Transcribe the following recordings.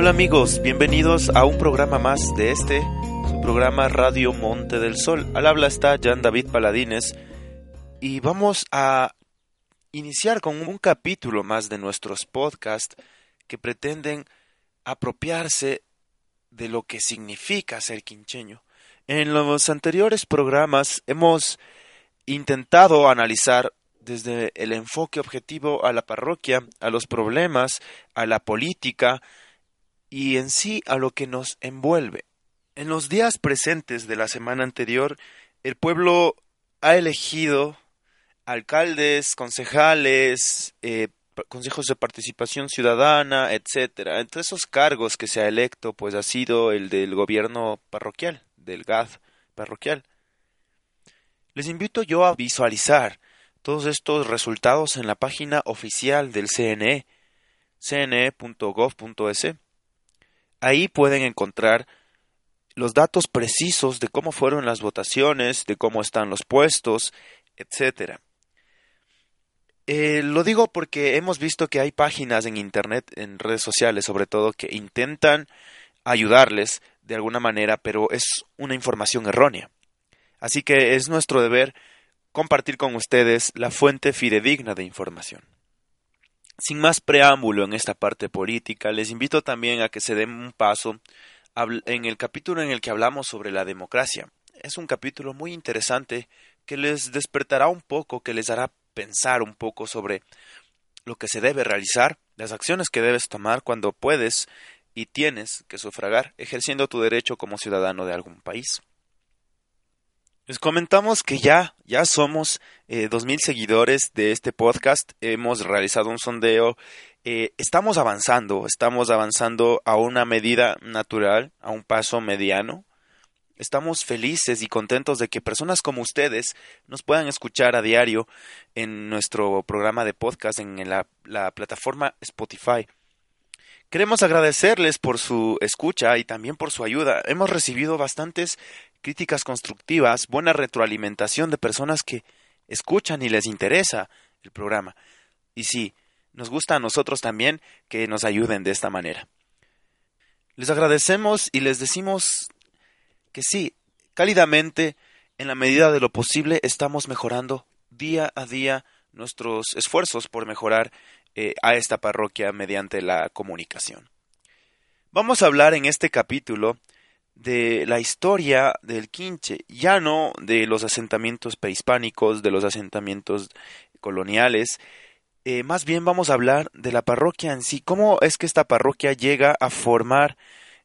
Hola amigos, bienvenidos a un programa más de este, su programa Radio Monte del Sol. Al habla está Jan David Paladines y vamos a iniciar con un capítulo más de nuestros podcasts que pretenden apropiarse de lo que significa ser quincheño. En los anteriores programas hemos intentado analizar desde el enfoque objetivo a la parroquia, a los problemas, a la política, y en sí a lo que nos envuelve. En los días presentes de la semana anterior, el pueblo ha elegido alcaldes, concejales, eh, consejos de participación ciudadana, etcétera. Entre esos cargos que se ha electo, pues ha sido el del gobierno parroquial, del GAD parroquial. Les invito yo a visualizar todos estos resultados en la página oficial del CNE, cne.gov.es. Ahí pueden encontrar los datos precisos de cómo fueron las votaciones, de cómo están los puestos, etc. Eh, lo digo porque hemos visto que hay páginas en Internet, en redes sociales sobre todo, que intentan ayudarles de alguna manera, pero es una información errónea. Así que es nuestro deber compartir con ustedes la fuente fidedigna de información. Sin más preámbulo en esta parte política, les invito también a que se den un paso en el capítulo en el que hablamos sobre la democracia. Es un capítulo muy interesante que les despertará un poco, que les hará pensar un poco sobre lo que se debe realizar, las acciones que debes tomar cuando puedes y tienes que sufragar, ejerciendo tu derecho como ciudadano de algún país. Les comentamos que ya, ya somos eh, dos mil seguidores de este podcast. Hemos realizado un sondeo. Eh, estamos avanzando, estamos avanzando a una medida natural, a un paso mediano. Estamos felices y contentos de que personas como ustedes nos puedan escuchar a diario en nuestro programa de podcast en la plataforma Spotify. Queremos agradecerles por su escucha y también por su ayuda. Hemos recibido bastantes críticas constructivas, buena retroalimentación de personas que escuchan y les interesa el programa. Y sí, nos gusta a nosotros también que nos ayuden de esta manera. Les agradecemos y les decimos que sí, cálidamente, en la medida de lo posible, estamos mejorando día a día nuestros esfuerzos por mejorar eh, a esta parroquia mediante la comunicación. Vamos a hablar en este capítulo de la historia del Quinche, ya no de los asentamientos prehispánicos, de los asentamientos coloniales, eh, más bien vamos a hablar de la parroquia en sí, cómo es que esta parroquia llega a formar,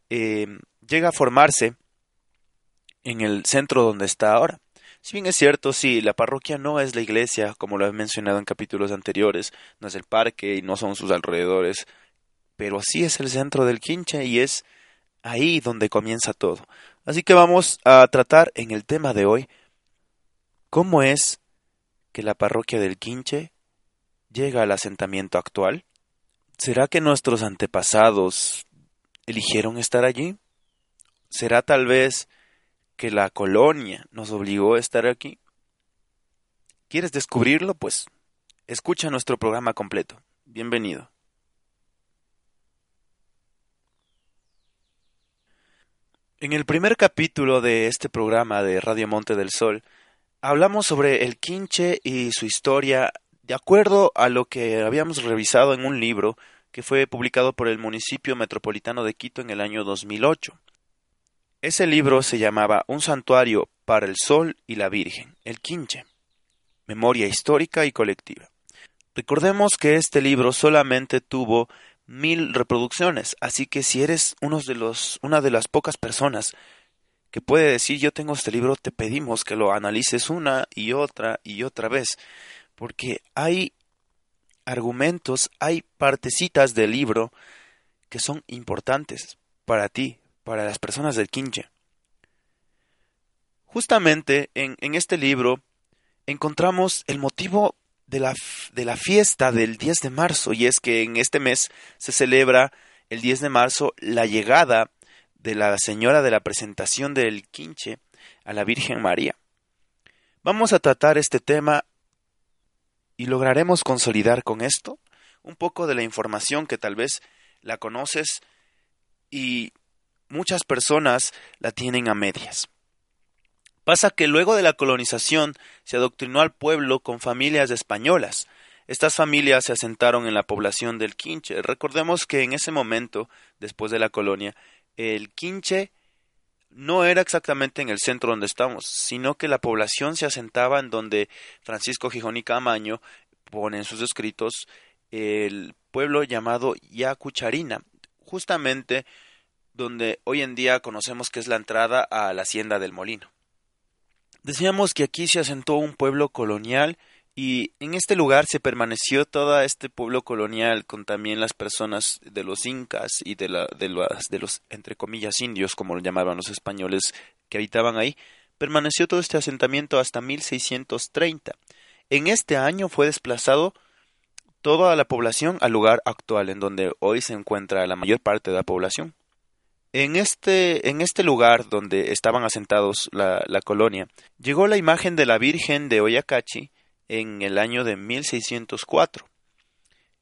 eh, llega a formarse en el centro donde está ahora. Si bien es cierto, sí, la parroquia no es la iglesia, como lo he mencionado en capítulos anteriores, no es el parque y no son sus alrededores, pero sí es el centro del Quinche y es ahí donde comienza todo. Así que vamos a tratar en el tema de hoy cómo es que la parroquia del Quinche llega al asentamiento actual. ¿Será que nuestros antepasados eligieron estar allí? ¿Será tal vez que la colonia nos obligó a estar aquí? ¿Quieres descubrirlo? Pues escucha nuestro programa completo. Bienvenido. En el primer capítulo de este programa de Radio Monte del Sol, hablamos sobre el quinche y su historia de acuerdo a lo que habíamos revisado en un libro que fue publicado por el municipio metropolitano de Quito en el año 2008. Ese libro se llamaba Un santuario para el Sol y la Virgen, el Quinche, Memoria histórica y colectiva. Recordemos que este libro solamente tuvo mil reproducciones. Así que si eres uno de los, una de las pocas personas que puede decir yo tengo este libro, te pedimos que lo analices una y otra y otra vez, porque hay argumentos, hay partecitas del libro que son importantes para ti, para las personas del quinche. Justamente en, en este libro encontramos el motivo de la, de la fiesta del 10 de marzo, y es que en este mes se celebra el 10 de marzo la llegada de la Señora de la Presentación del Quinche a la Virgen María. Vamos a tratar este tema y lograremos consolidar con esto un poco de la información que tal vez la conoces y muchas personas la tienen a medias. Pasa que luego de la colonización se adoctrinó al pueblo con familias españolas. Estas familias se asentaron en la población del Quinche. Recordemos que en ese momento, después de la colonia, el Quinche no era exactamente en el centro donde estamos, sino que la población se asentaba en donde Francisco Gijón y Camaño pone en sus escritos el pueblo llamado Yacucharina, justamente donde hoy en día conocemos que es la entrada a la hacienda del molino. Decíamos que aquí se asentó un pueblo colonial y en este lugar se permaneció todo este pueblo colonial con también las personas de los incas y de, la, de, de los, entre comillas, indios, como lo llamaban los españoles que habitaban ahí. Permaneció todo este asentamiento hasta 1630. En este año fue desplazado toda la población al lugar actual en donde hoy se encuentra la mayor parte de la población. En este, en este lugar donde estaban asentados la, la colonia, llegó la imagen de la Virgen de Oyacachi, en el año de 1604.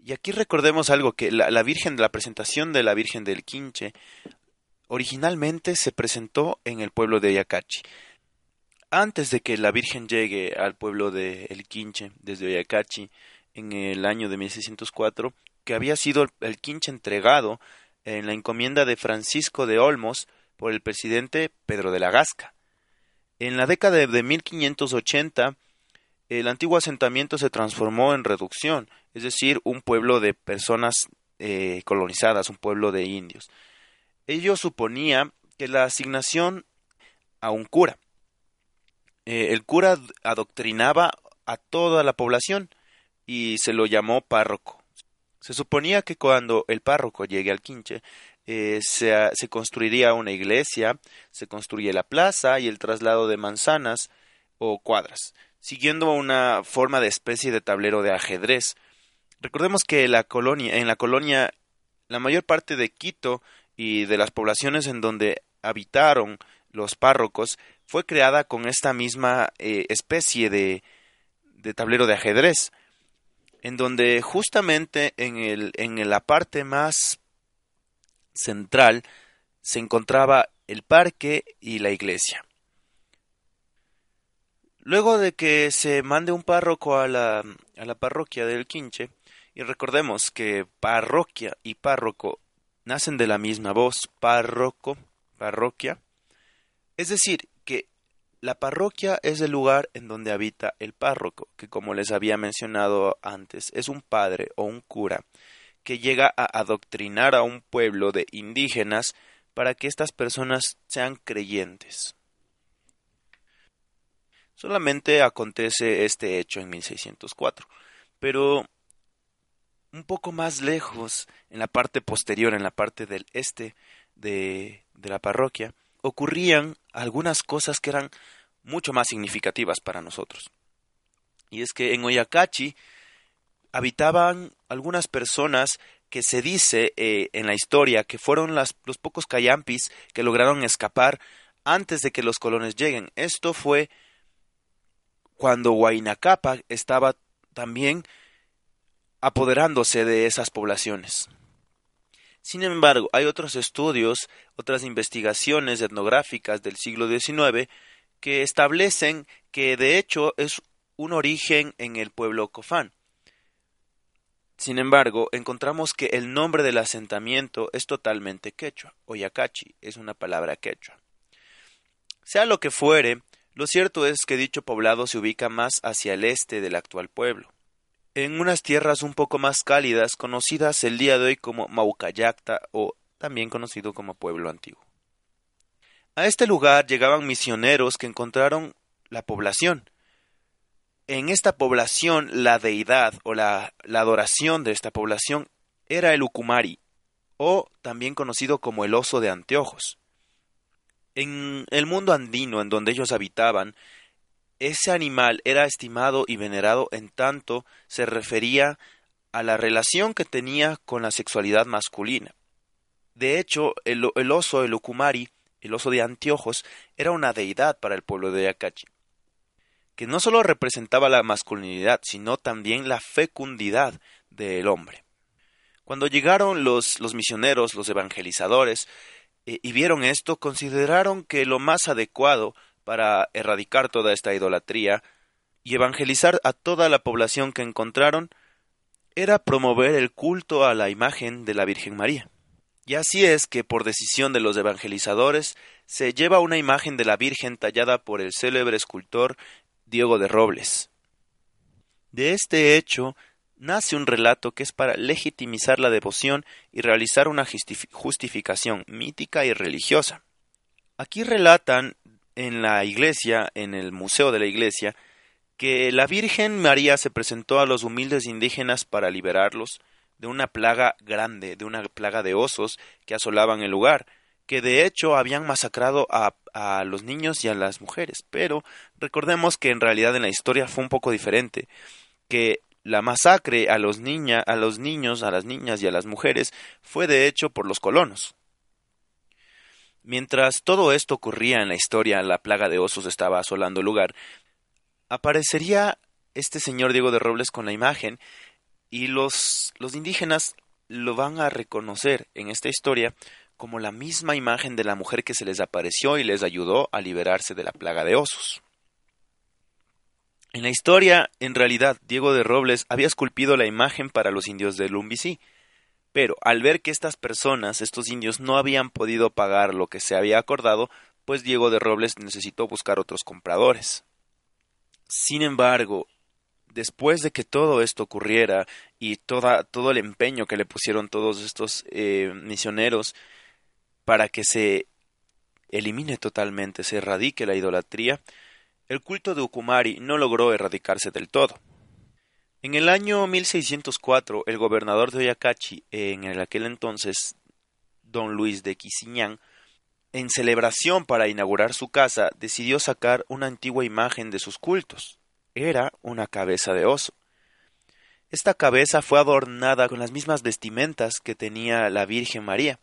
Y aquí recordemos algo que la, Virgen, la presentación de la Virgen del Quinche, originalmente se presentó en el pueblo de Oyacachi. Antes de que la Virgen llegue al pueblo de El Quinche, desde Oyacachi, en el año de 1604, que había sido el Quinche entregado en la encomienda de Francisco de Olmos por el presidente Pedro de la Gasca. En la década de 1580 el antiguo asentamiento se transformó en reducción, es decir, un pueblo de personas eh, colonizadas, un pueblo de indios. Ello suponía que la asignación a un cura. Eh, el cura adoctrinaba a toda la población y se lo llamó párroco. Se suponía que cuando el párroco llegue al quinche, eh, se, se, construiría una iglesia, se construye la plaza y el traslado de manzanas o cuadras siguiendo una forma de especie de tablero de ajedrez. Recordemos que la colonia, en la colonia, la mayor parte de Quito y de las poblaciones en donde habitaron los párrocos fue creada con esta misma eh, especie de, de tablero de ajedrez, en donde justamente en, el, en la parte más central se encontraba el parque y la iglesia. Luego de que se mande un párroco a la, a la parroquia del Quinche, y recordemos que parroquia y párroco nacen de la misma voz, párroco, parroquia, es decir, la parroquia es el lugar en donde habita el párroco, que como les había mencionado antes, es un padre o un cura que llega a adoctrinar a un pueblo de indígenas para que estas personas sean creyentes. Solamente acontece este hecho en 1604, pero un poco más lejos, en la parte posterior, en la parte del este de, de la parroquia, ocurrían algunas cosas que eran mucho más significativas para nosotros. Y es que en Oyacachi habitaban algunas personas que se dice eh, en la historia que fueron las, los pocos cayampis que lograron escapar antes de que los colones lleguen. Esto fue cuando Huaynacapa estaba también apoderándose de esas poblaciones. Sin embargo, hay otros estudios, otras investigaciones etnográficas del siglo XIX que establecen que de hecho es un origen en el pueblo Cofán. Sin embargo, encontramos que el nombre del asentamiento es totalmente quechua. Oyacachi es una palabra quechua. Sea lo que fuere, lo cierto es que dicho poblado se ubica más hacia el este del actual pueblo, en unas tierras un poco más cálidas conocidas el día de hoy como Maucayacta o también conocido como pueblo antiguo. A este lugar llegaban misioneros que encontraron la población. En esta población la deidad o la, adoración de esta población era el Ucumari, o también conocido como el oso de anteojos. En el mundo andino en donde ellos habitaban, ese animal era estimado y venerado en tanto se refería a la relación que tenía con la sexualidad masculina. De hecho, el, oso, el okumari, el oso de anteojos, era una deidad para el pueblo de Yakachi, que no solo representaba la masculinidad, sino también la fecundidad del hombre. Cuando llegaron los, los misioneros, los evangelizadores, eh, y vieron esto, consideraron que lo más adecuado para erradicar toda esta idolatría y evangelizar a toda la población que encontraron era promover el culto a la imagen de la Virgen María. Y así es que, por decisión de los evangelizadores, se lleva una imagen de la Virgen tallada por el célebre escultor Diego de Robles. De este hecho nace un relato que es para legitimizar la devoción y realizar una justificación mítica y religiosa. Aquí relatan en la iglesia, en el museo de la iglesia, que la Virgen María se presentó a los humildes indígenas para liberarlos de una plaga grande, de una plaga de osos que asolaban el lugar, que de hecho habían masacrado a, a los niños y a las mujeres. Pero recordemos que en realidad en la historia fue un poco diferente, que la masacre a los, niña, a los niños, a las niñas y a las mujeres fue de hecho por los colonos. Mientras todo esto ocurría en la historia, la plaga de osos estaba asolando el lugar, aparecería este señor Diego de Robles con la imagen y los, los indígenas lo van a reconocer en esta historia como la misma imagen de la mujer que se les apareció y les ayudó a liberarse de la plaga de osos. En la historia, en realidad, Diego de Robles había esculpido la imagen para los indios de Lumbicí, pero al ver que estas personas, estos indios, no habían podido pagar lo que se había acordado, pues Diego de Robles necesitó buscar otros compradores. Sin embargo, después de que todo esto ocurriera y toda, todo el empeño que le pusieron todos estos eh, misioneros para que se elimine totalmente, se erradique la idolatría, el culto de Ukumari no logró erradicarse del todo. En el año 1604, el gobernador de Oyacachi, en aquel entonces don Luis de Quisiñán, en celebración para inaugurar su casa, decidió sacar una antigua imagen de sus cultos. Era una cabeza de oso. Esta cabeza fue adornada con las mismas vestimentas que tenía la Virgen María.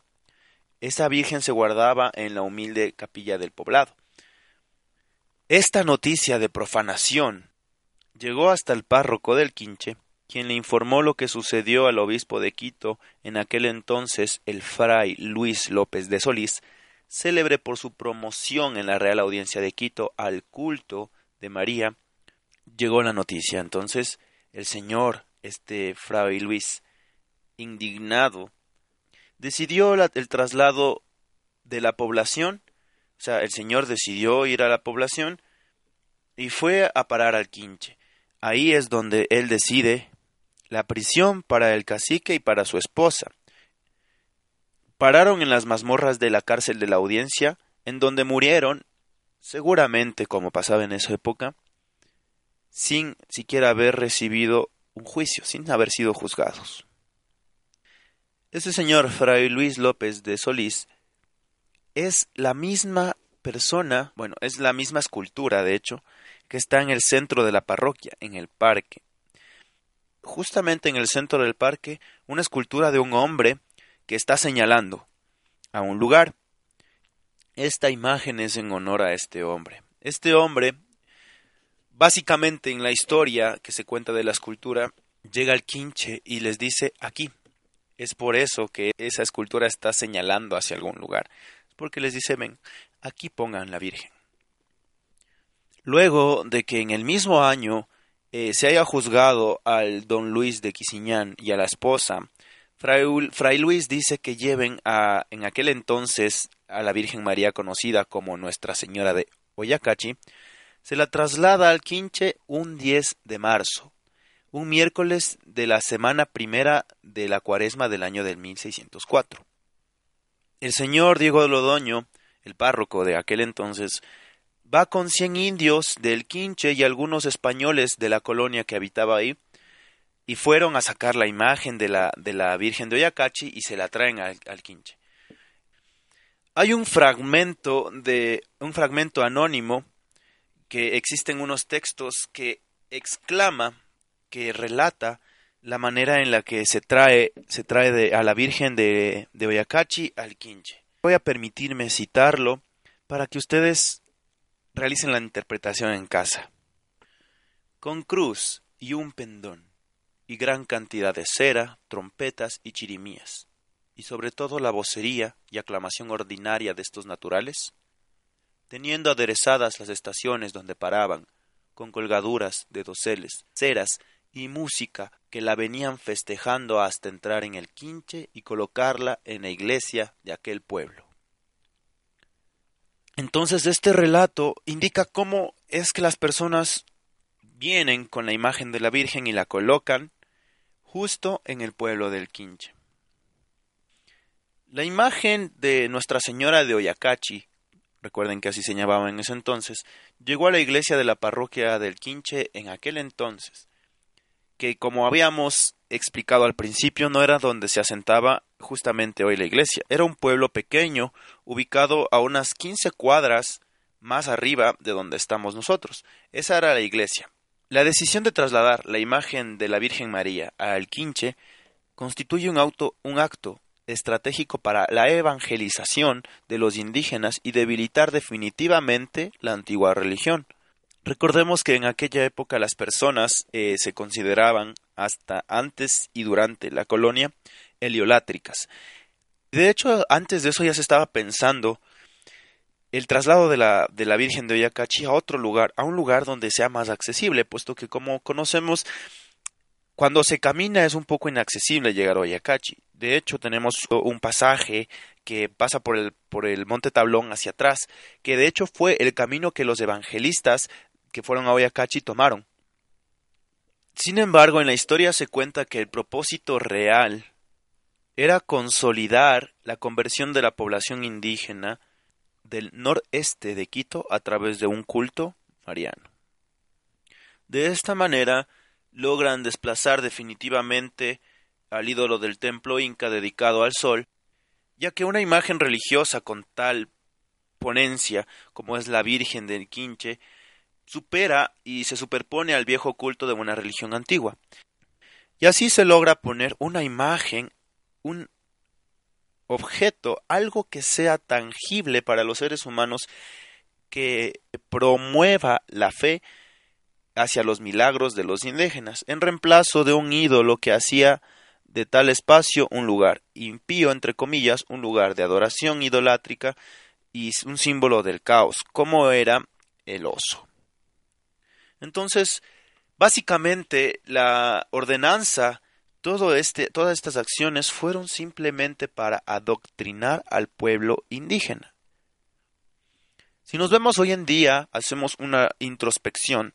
Esa Virgen se guardaba en la humilde capilla del poblado. Esta noticia de profanación llegó hasta el párroco del Quinche, quien le informó lo que sucedió al obispo de Quito, en aquel entonces el fray Luis López de Solís, célebre por su promoción en la Real Audiencia de Quito al culto de María, llegó la noticia. Entonces el señor, este fray Luis, indignado, decidió el traslado de la población o sea, el señor decidió ir a la población y fue a parar al quinche. Ahí es donde él decide la prisión para el cacique y para su esposa. Pararon en las mazmorras de la cárcel de la audiencia, en donde murieron, seguramente como pasaba en esa época, sin siquiera haber recibido un juicio, sin haber sido juzgados. Ese señor Fray Luis López de Solís es la misma persona, bueno, es la misma escultura, de hecho, que está en el centro de la parroquia, en el parque. Justamente en el centro del parque, una escultura de un hombre que está señalando a un lugar. Esta imagen es en honor a este hombre. Este hombre, básicamente en la historia que se cuenta de la escultura, llega al quinche y les dice aquí. Es por eso que esa escultura está señalando hacia algún lugar porque les dice, ven, aquí pongan la Virgen. Luego de que en el mismo año eh, se haya juzgado al don Luis de Quisiñán y a la esposa, Fray, Luis dice que lleven a, en aquel entonces a la Virgen María conocida como Nuestra Señora de Oyacachi, se la traslada al Quinche un 10 de marzo, un miércoles de la semana primera de la cuaresma del año del 1604. El señor Diego Lodoño, el párroco de aquel entonces, va con cien indios del Quinche y algunos españoles de la colonia que habitaba ahí, y fueron a sacar la imagen de la, de la Virgen de Oyacachi y se la traen al, al Quinche. Hay un fragmento de un fragmento anónimo que existen unos textos que exclama, que relata la manera en la que se trae, se trae de, a la Virgen de, de Oyacachi al Quinche. Voy a permitirme citarlo para que ustedes realicen la interpretación en casa. Con cruz y un pendón, y gran cantidad de cera, trompetas y chirimías, y sobre todo la vocería y aclamación ordinaria de estos naturales, teniendo aderezadas las estaciones donde paraban, con colgaduras de doseles, ceras y música que la venían festejando hasta entrar en el quinche y colocarla en la iglesia de aquel pueblo. Entonces este relato indica cómo es que las personas vienen con la imagen de la Virgen y la colocan justo en el pueblo del Quinche. La imagen de Nuestra Señora de Oyacachi, recuerden que así se llamaba en ese entonces, llegó a la iglesia de la parroquia del Quinche en aquel entonces, que como habíamos explicado al principio no era donde se asentaba justamente hoy la iglesia, era un pueblo pequeño ubicado a unas 15 cuadras más arriba de donde estamos nosotros. Esa era la iglesia. La decisión de trasladar la imagen de la Virgen María a Alquinche constituye un, auto, un acto estratégico para la evangelización de los indígenas y debilitar definitivamente la antigua religión. Recordemos que en aquella época las personas eh, se consideraban hasta antes y durante la colonia heliolátricas. De hecho, antes de eso ya se estaba pensando el traslado de la, de la Virgen de Oyacachi a otro lugar, a un lugar donde sea más accesible, puesto que como conocemos, cuando se camina es un poco inaccesible llegar a Oyacachi. De hecho, tenemos un pasaje que pasa por el, por el monte Tablón hacia atrás, que de hecho fue el camino que los evangelistas que fueron a Oyacachi tomaron. Sin embargo, en la historia se cuenta que el propósito real era consolidar la conversión de la población indígena del noreste de Quito a través de un culto mariano. De esta manera logran desplazar definitivamente al ídolo del templo inca dedicado al sol, ya que una imagen religiosa con tal ponencia como es la Virgen del Quinche supera y se superpone al viejo culto de una religión antigua. Y así se logra poner una imagen, un objeto, algo que sea tangible para los seres humanos que promueva la fe hacia los milagros de los indígenas, en reemplazo de un ídolo que hacía de tal espacio un lugar impío, entre comillas, un lugar de adoración idolátrica y un símbolo del caos, como era el oso. Entonces, básicamente, la ordenanza, todo este, todas estas acciones fueron simplemente para adoctrinar al pueblo indígena. Si nos vemos hoy en día, hacemos una introspección,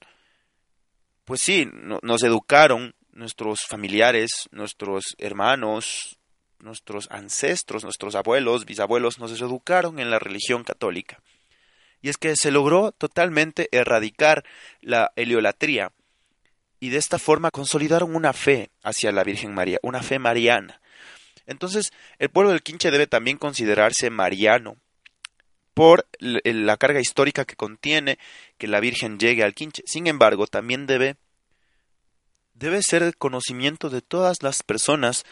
pues sí, nos educaron nuestros familiares, nuestros hermanos, nuestros ancestros, nuestros abuelos, bisabuelos, nos educaron en la religión católica y es que se logró totalmente erradicar la heliolatría y de esta forma consolidaron una fe hacia la Virgen María, una fe mariana. Entonces, el pueblo del Quinche debe también considerarse mariano por la carga histórica que contiene que la Virgen llegue al Quinche. Sin embargo, también debe debe ser el conocimiento de todas las personas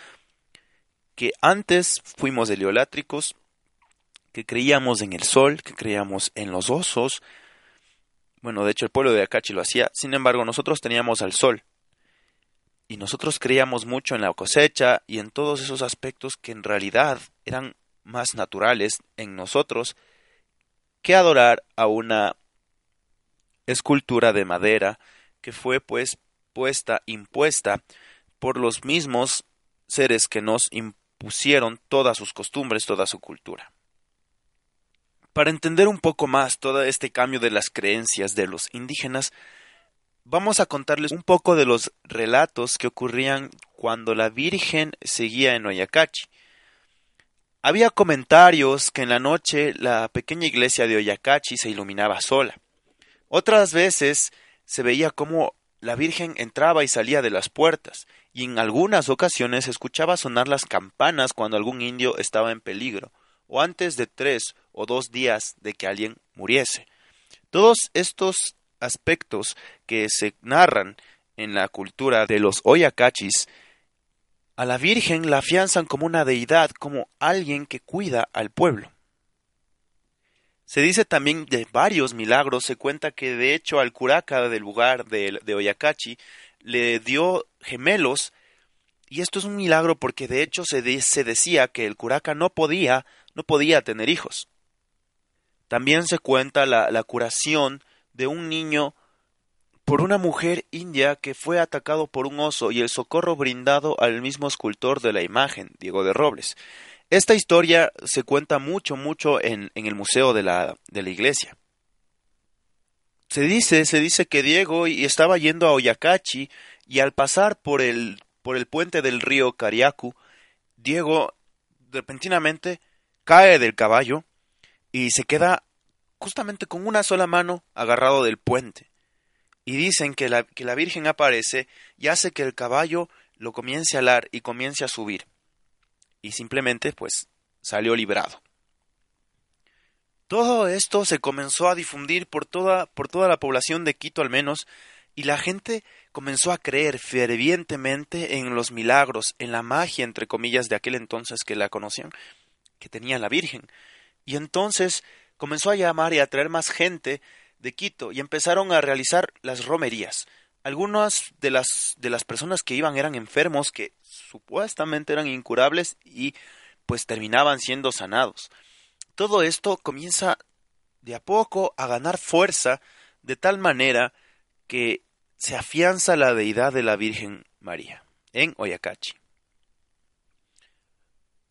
que antes fuimos heliolátricos, que creíamos en el sol, que creíamos en los osos. Bueno, de hecho el pueblo de Acachi lo hacía. Sin embargo, nosotros teníamos al sol. Y nosotros creíamos mucho en la cosecha y en todos esos aspectos que en realidad eran más naturales en nosotros que adorar a una escultura de madera que fue pues puesta, impuesta por los mismos seres que nos impusieron todas sus costumbres, toda su cultura. Para entender un poco más todo este cambio de las creencias de los indígenas, vamos a contarles un poco de los relatos que ocurrían cuando la Virgen seguía en Oyacachi. Había comentarios que en la noche la pequeña iglesia de Oyacachi se iluminaba sola. Otras veces se veía cómo la Virgen entraba y salía de las puertas, y en algunas ocasiones escuchaba sonar las campanas cuando algún indio estaba en peligro o antes de tres o dos días de que alguien muriese. Todos estos aspectos que se narran en la cultura de los Oyakachis, a la Virgen la afianzan como una deidad, como alguien que cuida al pueblo. Se dice también de varios milagros, se cuenta que de hecho al curaca del lugar de, Oyacachi le dio gemelos y esto es un milagro porque de hecho se, decía que el curaca no podía, no podía tener hijos. También se cuenta la curación de un niño por una mujer india que fue atacado por un oso y el socorro brindado al mismo escultor de la imagen, Diego de Robles. Esta historia se cuenta mucho, mucho en, el museo de la, de la iglesia. Se dice, se dice que Diego estaba yendo a Oyacachi y al pasar por el, por el puente del río Cariacu, Diego repentinamente cae del caballo y se queda justamente con una sola mano agarrado del puente. Y dicen que la, que la Virgen aparece y hace que el caballo lo comience a alar y comience a subir. Y simplemente, pues, salió librado. Todo esto se comenzó a difundir por toda, por toda la población de Quito al menos, y la gente comenzó a creer fervientemente en los milagros, en la magia, entre comillas, de aquel entonces que la conocían, que tenía la Virgen. Y entonces comenzó a llamar y a traer más gente de Quito y empezaron a realizar las romerías. Algunas de las, de las personas que iban eran enfermos que supuestamente eran incurables y pues terminaban siendo sanados. Todo esto comienza de a poco a ganar fuerza de tal manera que se afianza la deidad de la Virgen María en Oyacachi.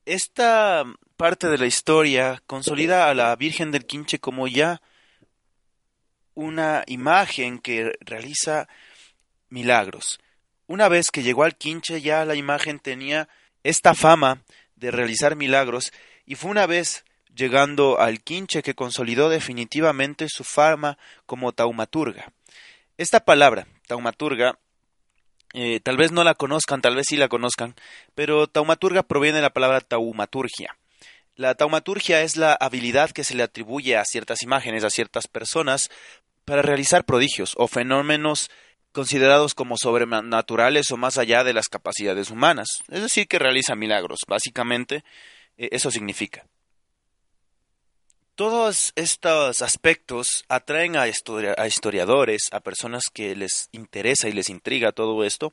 Esta parte de la historia consolida a la Virgen del Quinche como ya una imagen que realiza milagros. Una vez que llegó al quinche ya la imagen tenía esta fama de realizar milagros y fue una vez llegando al quinche que consolidó definitivamente su fama como taumaturga. Esta palabra, taumaturga, eh, tal vez no la conozcan, tal vez sí la conozcan, pero taumaturga proviene de la palabra taumaturgia. La taumaturgia es la habilidad que se le atribuye a ciertas imágenes, a ciertas personas, para realizar prodigios o fenómenos considerados como sobrenaturales o más allá de las capacidades humanas. Es decir, que realiza milagros. Básicamente, eh, eso significa. Todos estos aspectos atraen a, historiadores, a personas que les interesa y les intriga todo esto,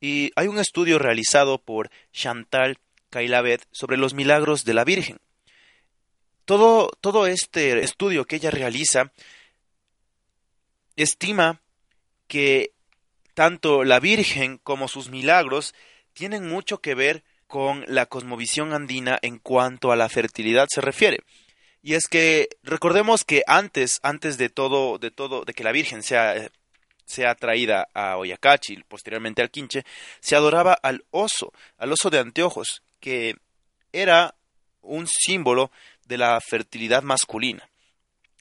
y hay un estudio realizado por Chantal Kailavet sobre los milagros de la Virgen. Todo, todo este estudio que ella realiza estima que tanto la Virgen como sus milagros tienen mucho que ver con la cosmovisión andina en cuanto a la fertilidad se refiere. Y es que recordemos que antes, antes de todo, de todo, de que la Virgen sea, sea traída a Oyacachi, posteriormente al Quinche, se adoraba al oso, al oso de anteojos, que era un símbolo de la fertilidad masculina.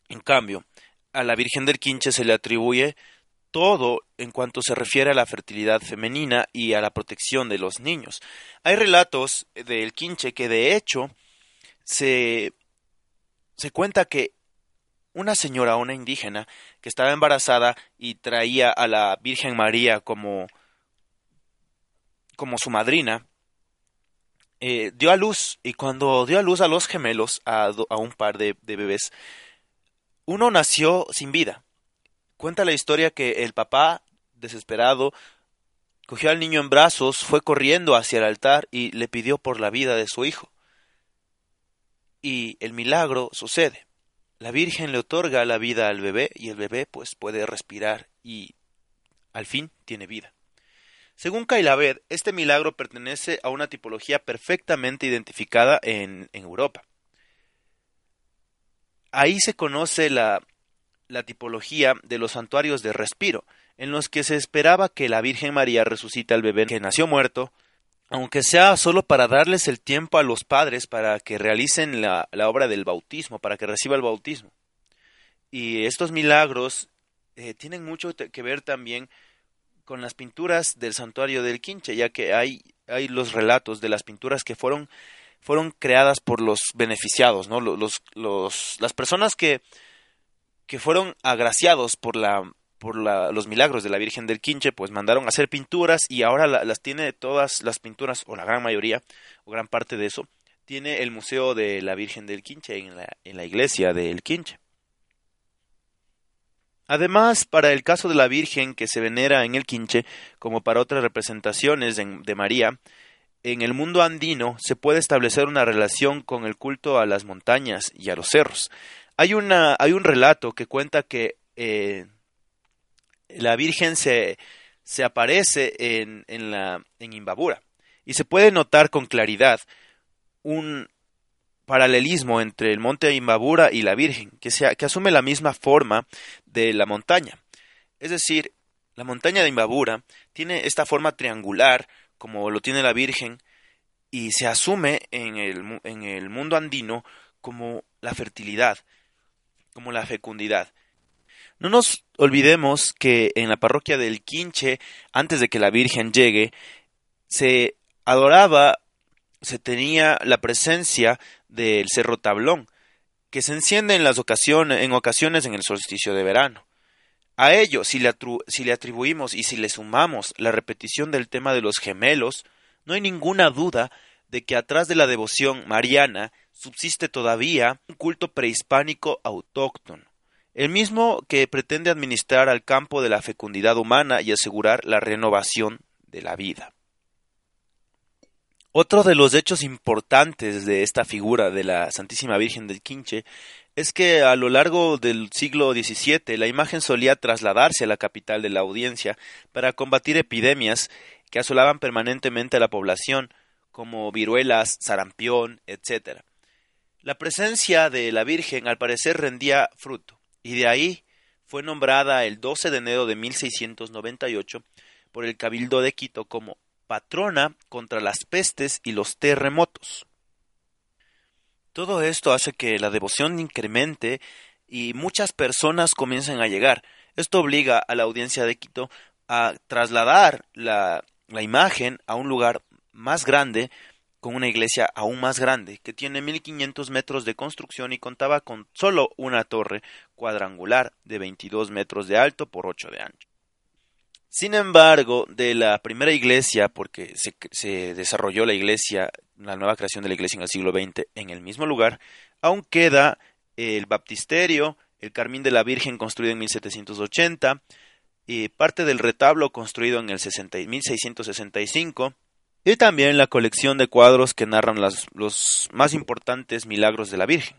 En cambio, a la Virgen del Quinche se le atribuye todo en cuanto se refiere a la fertilidad femenina y a la protección de los niños. Hay relatos del Quinche que de hecho se, se cuenta que una señora, una indígena, que estaba embarazada y traía a la Virgen María como, como su madrina, eh, dio a luz y cuando dio a luz a los gemelos, a, a un par de, de, bebés, uno nació sin vida. Cuenta la historia que el papá, desesperado, cogió al niño en brazos, fue corriendo hacia el altar y le pidió por la vida de su hijo. Y el milagro sucede. La Virgen le otorga la vida al bebé y el bebé pues puede respirar y al fin tiene vida. Según Kailavet, este milagro pertenece a una tipología perfectamente identificada en, en Europa. Ahí se conoce la, la tipología de los santuarios de respiro, en los que se esperaba que la Virgen María resucite al bebé que nació muerto, aunque sea solo para darles el tiempo a los padres para que realicen la, la obra del bautismo, para que reciba el bautismo. Y estos milagros eh, tienen mucho que ver también con las pinturas del santuario del Quinche, ya que hay, hay los relatos de las pinturas que fueron, fueron creadas por los beneficiados, ¿no? Los, los, las personas que, que fueron agraciados por la por la, los milagros de la Virgen del Quinche, pues mandaron a hacer pinturas y ahora la, las tiene todas las pinturas, o la gran mayoría, o gran parte de eso, tiene el Museo de la Virgen del Quinche en la, en la iglesia del Quinche. Además, para el caso de la Virgen que se venera en el Quinche, como para otras representaciones de María, en el mundo andino se puede establecer una relación con el culto a las montañas y a los cerros. Hay, una, hay un relato que cuenta que eh, la Virgen se, se aparece en, en, la, en Imbabura y se puede notar con claridad un paralelismo entre el monte Imbabura y la Virgen, que, sea, que asume la misma forma de la montaña. Es decir, la montaña de Imbabura tiene esta forma triangular, como lo tiene la Virgen, y se asume en el, en el mundo andino como la fertilidad, como la fecundidad. No nos olvidemos que en la parroquia del Quinche, antes de que la Virgen llegue, se adoraba, se tenía la presencia del Cerro Tablón, que se enciende en, las ocasiones, en el solsticio de verano. A ello, si le atribuimos y si le sumamos la repetición del tema de los gemelos, no hay ninguna duda de que atrás de la devoción mariana subsiste todavía un culto prehispánico autóctono, el mismo que pretende administrar al campo de la fecundidad humana y asegurar la renovación de la vida. Otro de los hechos importantes de esta figura de la Santísima Virgen del Quinche es que a lo largo del siglo XVII la imagen solía trasladarse a la capital de la audiencia para combatir epidemias que asolaban permanentemente a la población, como viruelas, sarampión, etc. La presencia de la Virgen al parecer rendía fruto, y de ahí fue nombrada el 12 de enero de 1698 por el Cabildo de Quito como patrona contra las pestes y los terremotos. Todo esto hace que la devoción incremente y muchas personas comiencen a llegar. Esto obliga a la audiencia de Quito a trasladar la, la imagen a un lugar más grande con una iglesia aún más grande, que tiene 1500 metros de construcción y contaba con solo una torre cuadrangular de 22 metros de alto por 8 de ancho. Sin embargo, de la primera iglesia, porque se, desarrolló la iglesia, la nueva creación de la iglesia en el siglo XX en el mismo lugar, aún queda el baptisterio, el Carmín de la Virgen construido en 1780, y parte del retablo construido en el 1665, y también la colección de cuadros que narran los más importantes milagros de la Virgen.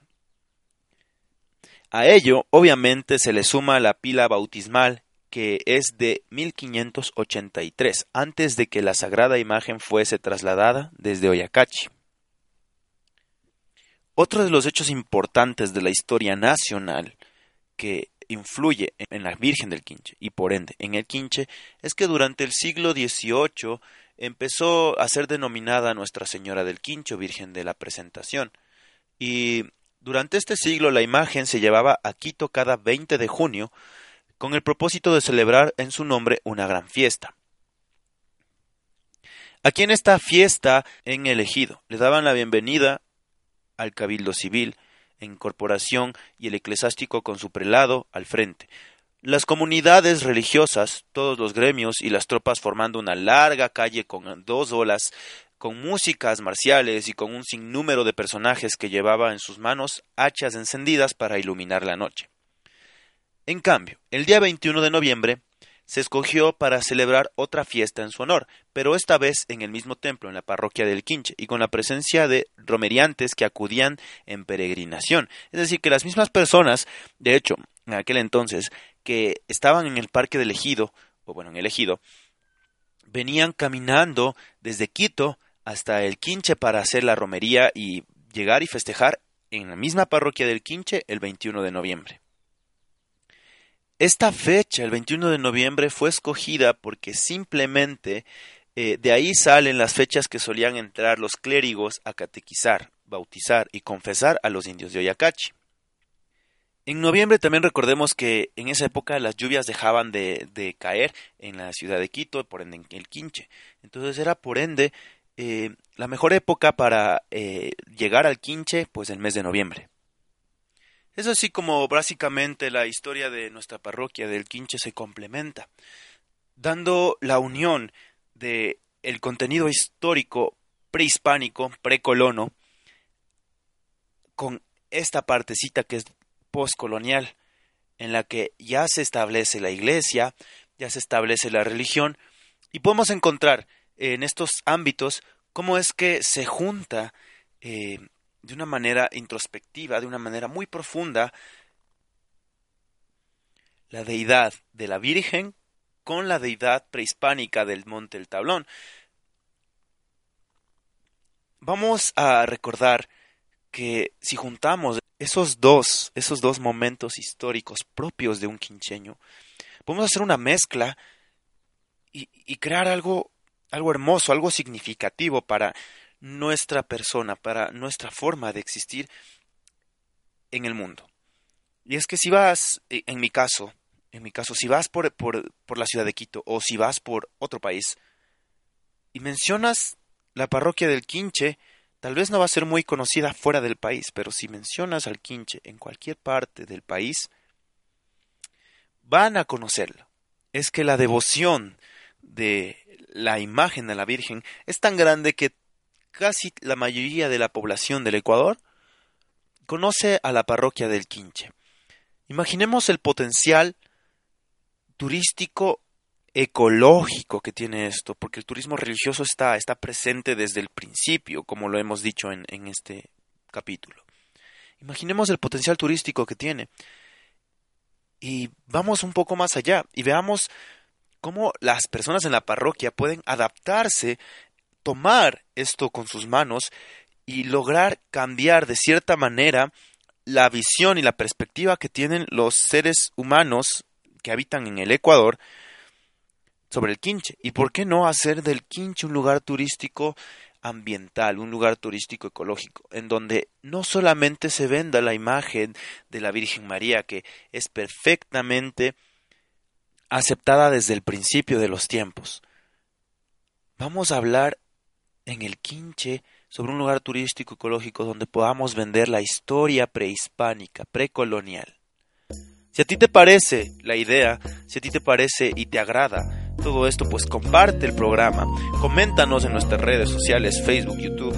A ello, obviamente, se le suma la pila bautismal que es de 1583, antes de que la sagrada imagen fuese trasladada desde Oyacachi. Otro de los hechos importantes de la historia nacional que influye en la Virgen del Quinche y por ende en el Quinche es que durante el siglo XVIII empezó a ser denominada Nuestra Señora del Quincho, Virgen de la Presentación, y durante este siglo la imagen se llevaba a Quito cada 20 de junio con el propósito de celebrar en su nombre una gran fiesta. Aquí en esta fiesta en elegido le daban la bienvenida al cabildo civil, en corporación y el eclesiástico con su prelado al frente. Las comunidades religiosas, todos los gremios y las tropas formando una larga calle con dos olas, con músicas marciales y con un sinnúmero de personajes que llevaba en sus manos hachas encendidas para iluminar la noche. En cambio, el día 21 de noviembre se escogió para celebrar otra fiesta en su honor, pero esta vez en el mismo templo, en la parroquia del Quinche, y con la presencia de romeriantes que acudían en peregrinación. Es decir, que las mismas personas, de hecho, en aquel entonces, que estaban en el parque del Ejido, o bueno, en el Ejido, venían caminando desde Quito hasta el Quinche para hacer la romería y llegar y festejar en la misma parroquia del Quinche el 21 de noviembre. Esta fecha, el 21 de noviembre, fue escogida porque simplemente eh, de ahí salen las fechas que solían entrar los clérigos a catequizar, bautizar y confesar a los indios de Oyacachi. En noviembre también recordemos que en esa época las lluvias dejaban de, caer en la ciudad de Quito, por ende en el Quinche. Entonces era por ende eh, la mejor época para eh, llegar al Quinche, pues el mes de noviembre. Es así como básicamente la historia de nuestra parroquia del Quinche se complementa, dando la unión de el contenido histórico prehispánico, precolono, con esta partecita que es postcolonial, en la que ya se establece la iglesia, ya se establece la religión, y podemos encontrar en estos ámbitos cómo es que se junta eh, de una manera introspectiva, de una manera muy profunda, la deidad de la Virgen con la deidad prehispánica del Monte del Tablón. Vamos a recordar que si juntamos esos dos, esos dos momentos históricos propios de un quincheño, podemos hacer una mezcla y, crear algo, algo hermoso, algo significativo para nuestra persona, para nuestra forma de existir en el mundo. Y es que si vas, en mi caso, en mi caso, si vas por, por, por la ciudad de Quito o si vas por otro país y mencionas la parroquia del Quinche, tal vez no va a ser muy conocida fuera del país, pero si mencionas al Quinche en cualquier parte del país, van a conocerlo. Es que la devoción de la imagen de la Virgen es tan grande que casi la mayoría de la población del Ecuador conoce a la parroquia del Quinche. Imaginemos el potencial turístico ecológico que tiene esto, porque el turismo religioso está, está presente desde el principio, como lo hemos dicho en, en este capítulo. Imaginemos el potencial turístico que tiene. Y vamos un poco más allá y veamos cómo las personas en la parroquia pueden adaptarse, tomar esto con sus manos y lograr cambiar de cierta manera la visión y la perspectiva que tienen los seres humanos que habitan en el Ecuador sobre el Quinche. ¿Y por qué no hacer del Quinche un lugar turístico ambiental, un lugar turístico ecológico, en donde no solamente se venda la imagen de la Virgen María, que es perfectamente aceptada desde el principio de los tiempos. Vamos a hablar en el Quinche sobre un lugar turístico ecológico donde podamos vender la historia prehispánica, precolonial. Si a ti te parece la idea, si a ti te parece y te agrada todo esto, pues comparte el programa, coméntanos en nuestras redes sociales, Facebook, YouTube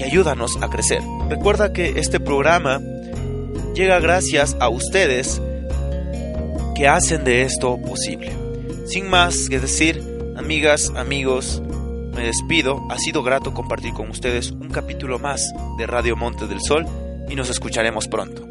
y ayúdanos a crecer. Recuerda que este programa llega gracias a ustedes que hacen de esto posible. Sin más que decir, amigas, amigos, me despido. Ha sido grato compartir con ustedes un capítulo más de Radio Monte del Sol y nos escucharemos pronto.